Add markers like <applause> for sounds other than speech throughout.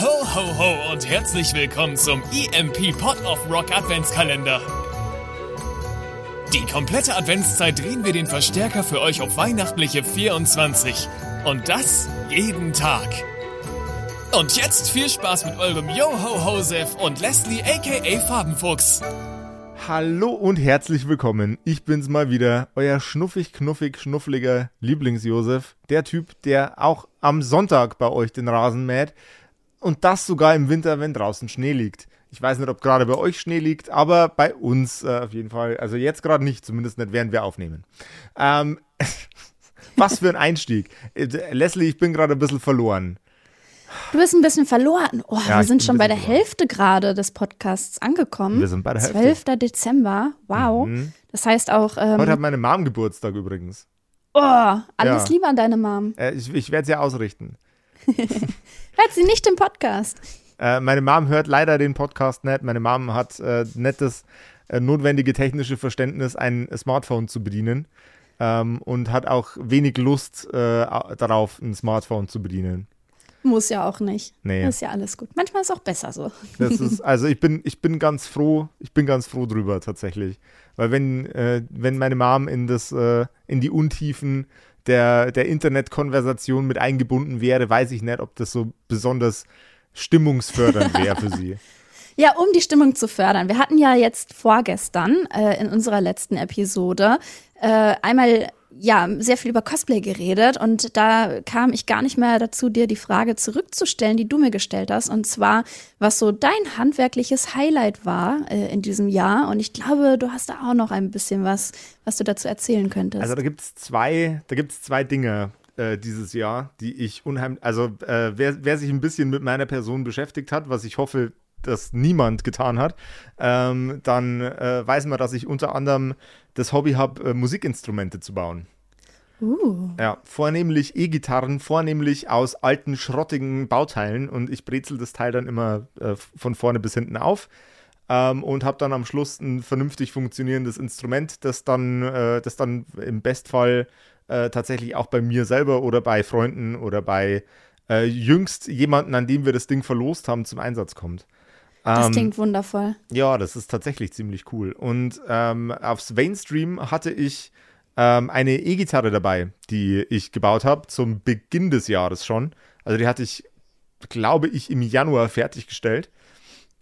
Ho, ho, ho und herzlich willkommen zum EMP Pot of Rock Adventskalender. Die komplette Adventszeit drehen wir den Verstärker für euch auf weihnachtliche 24. Und das jeden Tag. Und jetzt viel Spaß mit eurem Yo-Ho-Hosef und Leslie aka Farbenfuchs. Hallo und herzlich willkommen. Ich bin's mal wieder, euer schnuffig, knuffig, schnuffliger Lieblingsjosef. Der Typ, der auch am Sonntag bei euch den Rasen mäht. Und das sogar im Winter, wenn draußen Schnee liegt. Ich weiß nicht, ob gerade bei euch Schnee liegt, aber bei uns äh, auf jeden Fall. Also jetzt gerade nicht, zumindest nicht, während wir aufnehmen. Ähm, <laughs> was für ein Einstieg. Äh, Leslie, ich bin gerade ein bisschen verloren. Du bist ein bisschen verloren. Oh, Ja, wir sind schon bei der verloren. Hälfte gerade des Podcasts angekommen. Wir sind bei der Hälfte. 12. Dezember. Wow. Mhm. Das heißt auch, ähm, Heute hat meine Mom Geburtstag übrigens. oh, alles Ja. Liebe an deine Mom. Äh, ich ich werde sie ausrichten. <laughs> Hört sie nicht im Podcast. Äh, meine Mom hört leider den Podcast nicht. Meine Mom hat äh, das äh, notwendige technische Verständnis, ein Smartphone zu bedienen. Ähm, und hat auch wenig Lust äh, au- darauf, ein Smartphone zu bedienen. Muss ja auch nicht. Nee. Ist ja alles gut. Manchmal ist auch besser so. Ist, <laughs> also ich bin, ich bin ganz froh, ich bin ganz froh drüber tatsächlich. Weil wenn, äh, wenn meine Mom in das, äh, in die Untiefen der, der Internetkonversation mit eingebunden wäre, weiß ich nicht, ob das so besonders stimmungsfördernd wäre für sie. <laughs> Ja, um die Stimmung zu fördern. Wir hatten ja jetzt vorgestern äh, in unserer letzten Episode äh, einmal ja sehr viel über Cosplay geredet und da kam ich gar nicht mehr dazu, dir die Frage zurückzustellen, die du mir gestellt hast, und zwar, was so dein handwerkliches Highlight war äh, in diesem Jahr. Und ich glaube, du hast da auch noch ein bisschen was, was du dazu erzählen könntest. Also da gibt es zwei, zwei Dinge äh, dieses Jahr, die ich unheimlich, also äh, wer, wer sich ein bisschen mit meiner Person beschäftigt hat, was ich hoffe, dass niemand getan hat, ähm, dann äh, weiß man, dass ich unter anderem das Hobby habe, äh, Musikinstrumente zu bauen. uh. Ja, vornehmlich E-Gitarren, vornehmlich aus alten, schrottigen Bauteilen und ich brezel das Teil dann immer äh, von vorne bis hinten auf ähm, und habe dann am Schluss ein vernünftig funktionierendes Instrument, das dann, äh, das dann im Bestfall äh, tatsächlich auch bei mir selber oder bei Freunden oder bei äh, jüngst jemanden, an dem wir das Ding verlost haben, zum Einsatz kommt. Das Ähm, klingt wundervoll. ja, das ist tatsächlich ziemlich cool. Und ähm, aufs Mainstream hatte ich ähm, eine E-Gitarre dabei, die ich gebaut habe, zum Beginn des Jahres schon. Also die hatte ich, glaube ich, im Januar fertiggestellt.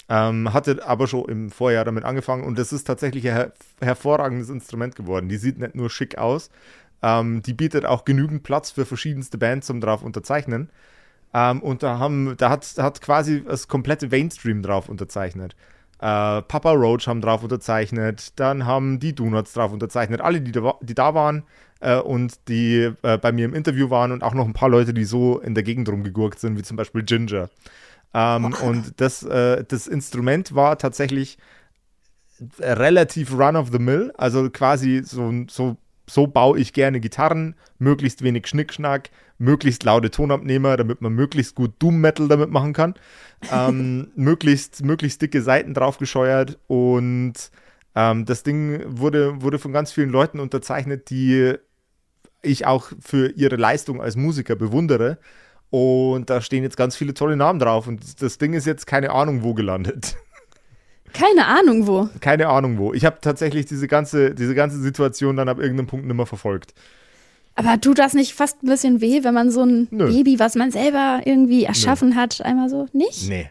Ähm, hatte aber schon im Vorjahr damit angefangen und das ist tatsächlich ein her hervorragendes Instrument geworden. Die sieht nicht nur schick aus, ähm, die bietet auch genügend Platz für verschiedenste Bands zum drauf unterzeichnen. Ähm, und da haben, da hat, hat quasi das komplette Mainstream drauf unterzeichnet. Äh, Papa Roach haben drauf unterzeichnet, dann haben die Donuts drauf unterzeichnet, alle, die da, die da waren äh, und die äh, bei mir im Interview waren und auch noch ein paar Leute, die so in der Gegend rumgegurkt sind, wie zum Beispiel Ginger. Ähm, und das, äh, das Instrument war tatsächlich relativ run of the mill, also quasi so, so, so baue ich gerne Gitarren, möglichst wenig Schnickschnack, möglichst laute Tonabnehmer, damit man möglichst gut Doom Metal damit machen kann, ähm, <laughs> möglichst, möglichst dicke Seiten draufgescheuert und ähm, das Ding wurde, wurde von ganz vielen Leuten unterzeichnet, die ich auch für ihre Leistung als Musiker bewundere. Und da stehen jetzt ganz viele tolle Namen drauf. Und das Ding ist jetzt keine Ahnung wo gelandet. Keine Ahnung wo. Keine Ahnung wo. Ich habe tatsächlich diese ganze, diese ganze Situation dann ab irgendeinem Punkt nicht mehr verfolgt. Aber tut das nicht fast ein bisschen weh, wenn man so ein Nö. Baby, was man selber irgendwie erschaffen hat, einmal so nicht? Nee.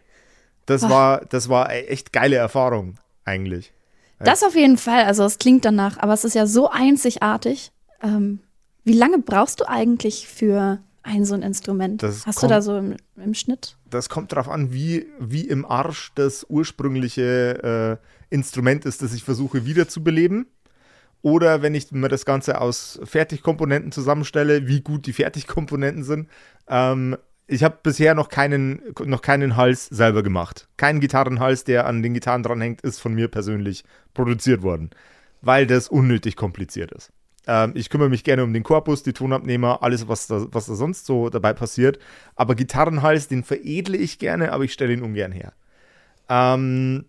Das Ach. war, das war e- echt geile Erfahrung, eigentlich. Das auf jeden Fall. Also es klingt danach, aber es ist ja so einzigartig. Ähm, wie lange brauchst du eigentlich für ein so ein Instrument? Das Hast du kommt- da so im, im Schnitt? Das kommt darauf an, wie, wie im Arsch das ursprüngliche äh, Instrument ist, das ich versuche wiederzubeleben. Oder wenn ich mir das Ganze aus Fertigkomponenten zusammenstelle, wie gut die Fertigkomponenten sind. Ähm, ich habe bisher noch keinen, noch keinen Hals selber gemacht. Kein Gitarrenhals, der an den Gitarren dranhängt, ist von mir persönlich produziert worden, weil das unnötig kompliziert ist. Ähm, ich kümmere mich gerne um den Korpus, die Tonabnehmer, alles, was da, was da sonst so dabei passiert. Aber Gitarrenhals, den veredle ich gerne, aber ich stelle ihn ungern her. Ähm,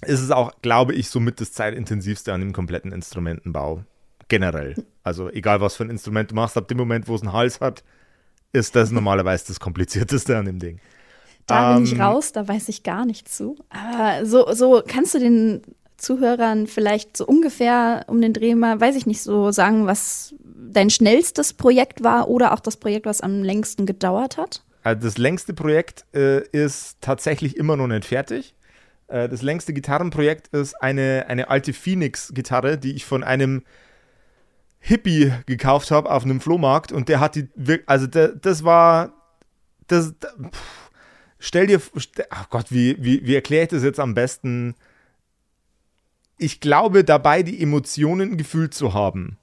es ist auch, glaube ich, somit das zeitintensivste an dem kompletten Instrumentenbau. Generell. Also egal, was für ein Instrument du machst, ab dem Moment, wo es einen Hals hat, ist das normalerweise das komplizierteste an dem Ding. Da bin ich raus, da weiß ich gar nicht zu. Aber so, so kannst du den Zuhörern vielleicht so ungefähr um den Dreh mal, weiß ich nicht, so sagen, was dein schnellstes Projekt war oder auch das Projekt, was am längsten gedauert hat? Also das längste Projekt äh, ist tatsächlich immer noch nicht fertig. Äh, das längste Gitarrenprojekt ist eine, eine alte Phoenix-Gitarre, die ich von einem Hippie gekauft habe auf einem Flohmarkt und der hat die, also der, das war, das, pff, stell dir, ach Gott, wie, wie, wie erkläre ich das jetzt am besten? Ich glaube dabei, die Emotionen gefühlt zu haben,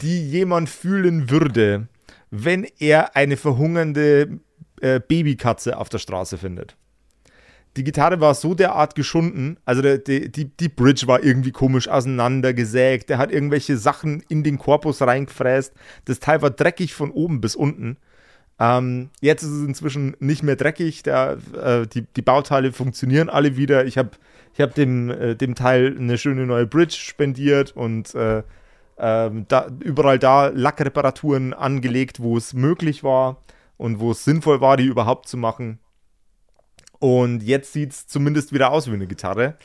die jemand fühlen würde, wenn er eine verhungernde äh, Babykatze auf der Straße findet. Die Gitarre war so derart geschunden, also der, die, die, die Bridge war irgendwie komisch auseinandergesägt, der hat irgendwelche Sachen in den Korpus reingefräst, das Teil war dreckig von oben bis unten. Ähm, jetzt ist es inzwischen nicht mehr dreckig, der, äh, die, die Bauteile funktionieren alle wieder. Ich habe ich hab dem, äh, dem Teil eine schöne neue Bridge spendiert und äh, ähm, da, überall da Lackreparaturen angelegt, wo es möglich war und wo es sinnvoll war, die überhaupt zu machen. Und jetzt sieht es zumindest wieder aus wie eine Gitarre.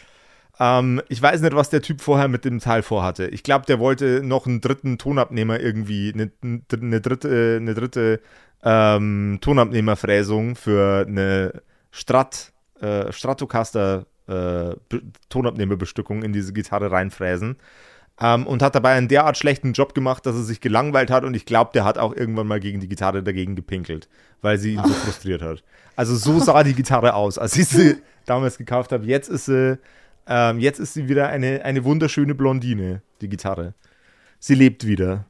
Ähm, ich weiß nicht, was der Typ vorher mit dem Teil vorhatte. Ich glaube, der wollte noch einen dritten Tonabnehmer irgendwie, eine, eine dritte, eine dritte ähm, Tonabnehmerfräsung für eine Strat, äh, Stratocaster äh, Tonabnehmerbestückung in diese Gitarre reinfräsen. Ähm, und hat dabei einen derart schlechten Job gemacht, dass er sich gelangweilt hat und ich glaube, der hat auch irgendwann mal gegen die Gitarre dagegen gepinkelt, weil sie ihn so frustriert hat. Also so sah die Gitarre aus, als ich sie <laughs> damals gekauft habe. Jetzt ist sie, ähm, jetzt ist sie wieder eine, eine wunderschöne Blondine, die Gitarre. Sie lebt wieder.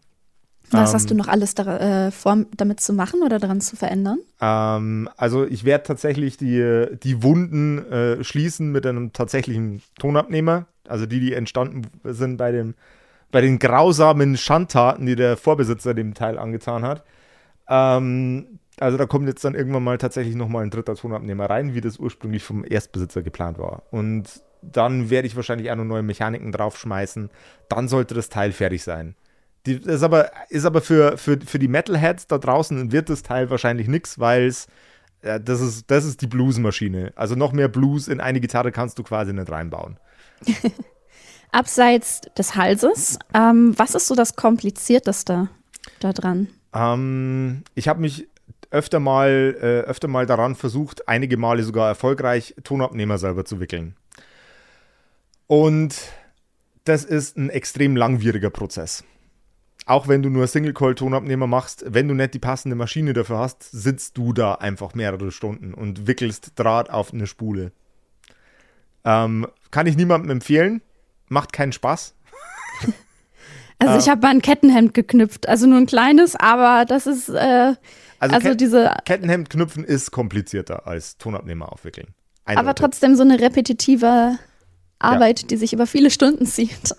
Was ähm, hast du noch alles da, äh, vor, damit zu machen oder daran zu verändern? Ähm, also ich werde tatsächlich die, die Wunden äh, schließen mit einem tatsächlichen Tonabnehmer. Also die, die entstanden sind bei, dem, bei den grausamen Schandtaten, die der Vorbesitzer dem Teil angetan hat. Ähm, also da kommt jetzt dann irgendwann mal tatsächlich nochmal ein dritter Tonabnehmer rein, wie das ursprünglich vom Erstbesitzer geplant war. Und dann werde ich wahrscheinlich auch noch neue Mechaniken draufschmeißen. Dann sollte das Teil fertig sein. Die, ist aber, ist aber für, für, für die Metalheads da draußen wird das Teil wahrscheinlich nichts, weil es äh, das, ist, das ist die Bluesmaschine. Also noch mehr Blues in eine Gitarre kannst du quasi nicht reinbauen. <laughs> Abseits des Halses, ähm, was ist so das Komplizierteste da dran? Ähm, ich habe mich öfter mal, äh, öfter mal daran versucht, einige Male sogar erfolgreich Tonabnehmer selber zu wickeln. Und das ist ein extrem langwieriger Prozess auch wenn du nur Single-Coil-Tonabnehmer machst, wenn du nicht die passende Maschine dafür hast, sitzt du da einfach mehrere Stunden und wickelst Draht auf eine Spule. Ähm, kann ich niemandem empfehlen. Macht keinen Spaß. <laughs> Also ich habe mal ein Kettenhemd geknüpft, also nur ein kleines, aber das ist äh, also, also Ket diese Kettenhemd knüpfen ist komplizierter als Tonabnehmer aufwickeln. Eindeutig. Aber trotzdem so eine repetitive Arbeit, ja. die sich über viele Stunden zieht.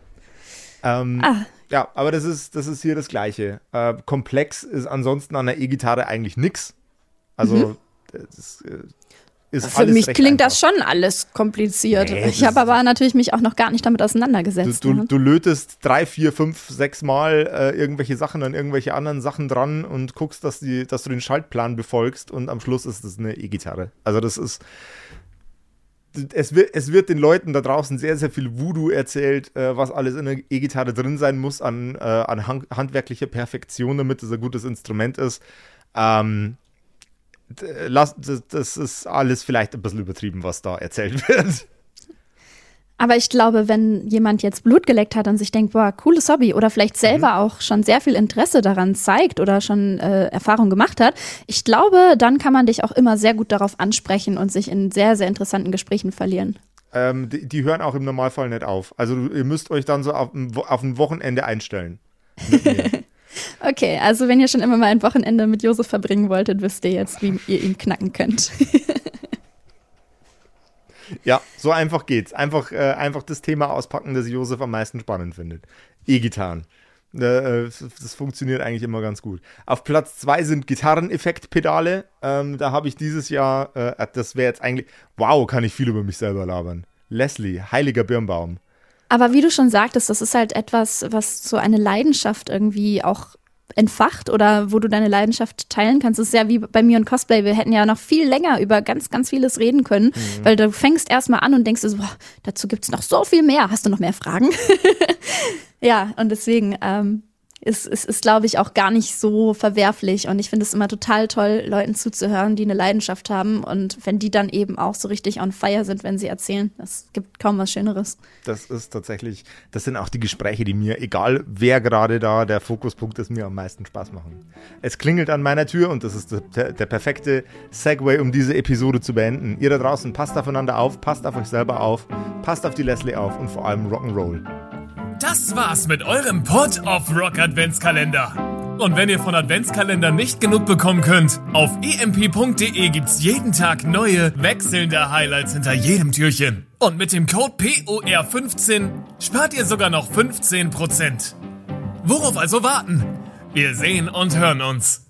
<laughs> ähm, ah. Ja, aber das ist, das ist hier das Gleiche. Äh, komplex ist ansonsten an der E-Gitarre eigentlich nichts. Also, mhm. das äh, ist Für mich klingt einfach. das schon alles kompliziert. Nee, ich habe aber natürlich mich auch noch gar nicht damit auseinandergesetzt. Du, du, ne? du lötest drei, vier, fünf, sechs Mal äh, irgendwelche Sachen an irgendwelche anderen Sachen dran und guckst, dass, die, dass du den Schaltplan befolgst und am Schluss ist es eine E-Gitarre. Also, das ist es wird, es wird den Leuten da draußen sehr, sehr viel Voodoo erzählt, äh, was alles in der E-Gitarre drin sein muss an, äh, an handwerklicher Perfektion, damit es ein gutes Instrument ist. Ähm, das, das ist alles vielleicht ein bisschen übertrieben, was da erzählt <laughs> wird. Aber ich glaube, wenn jemand jetzt Blut geleckt hat und sich denkt, boah, cooles Hobby oder vielleicht selber mhm. auch schon sehr viel Interesse daran zeigt oder schon äh, Erfahrung gemacht hat, ich glaube, dann kann man dich auch immer sehr gut darauf ansprechen und sich in sehr, sehr interessanten Gesprächen verlieren. Ähm, die, die, hören auch im Normalfall nicht auf. Also ihr müsst euch dann so auf, auf ein Wochenende einstellen. <laughs> <laughs> okay, also wenn ihr schon immer mal ein Wochenende mit Josef verbringen wolltet, wisst ihr jetzt, wie ihr ihn knacken könnt. <laughs> Ja, so einfach geht's. Einfach, äh, einfach das Thema auspacken, das Josef am meisten spannend findet. E-Gitarren. Äh, das funktioniert eigentlich immer ganz gut. Auf Platz zwei sind Gitarreneffektpedale. Ähm, da habe ich dieses Jahr, äh, das wäre jetzt eigentlich, wow, kann ich viel über mich selber labern. Leslie, heiliger Birnbaum. Aber wie du schon sagtest, das ist halt etwas, was so eine Leidenschaft irgendwie auch entfacht oder wo du deine Leidenschaft teilen kannst. Das ist ja wie bei mir und Cosplay. Wir hätten ja noch viel länger über ganz, ganz vieles reden können, mhm. weil du fängst erstmal an und denkst, so, boah, dazu gibt's noch so viel mehr. Hast du noch mehr Fragen? <laughs> ja, und deswegen ähm, ist, ist, ist glaube ich, auch gar nicht so verwerflich. Und ich finde es immer total toll, Leuten zuzuhören, die eine Leidenschaft haben. Und wenn die dann eben auch so richtig on fire sind, wenn sie erzählen, das gibt kaum was Schöneres. Das ist tatsächlich, das sind auch die Gespräche, die mir, egal wer gerade da der Fokuspunkt ist, mir am meisten Spaß machen. Es klingelt an meiner Tür und das ist der, der perfekte Segway, um diese Episode zu beenden. Ihr da draußen, passt aufeinander auf, passt auf euch selber auf, passt auf die Leslie auf und vor allem Rock'n'Roll. Das war's mit eurem Pod of Rock Adventskalender. Und wenn ihr von Adventskalendern nicht genug bekommen könnt, auf emp.de gibt's jeden Tag neue, wechselnde Highlights hinter jedem Türchen. Und mit dem Code POR15 spart ihr sogar noch 15%. Worauf also warten? Wir sehen und hören uns.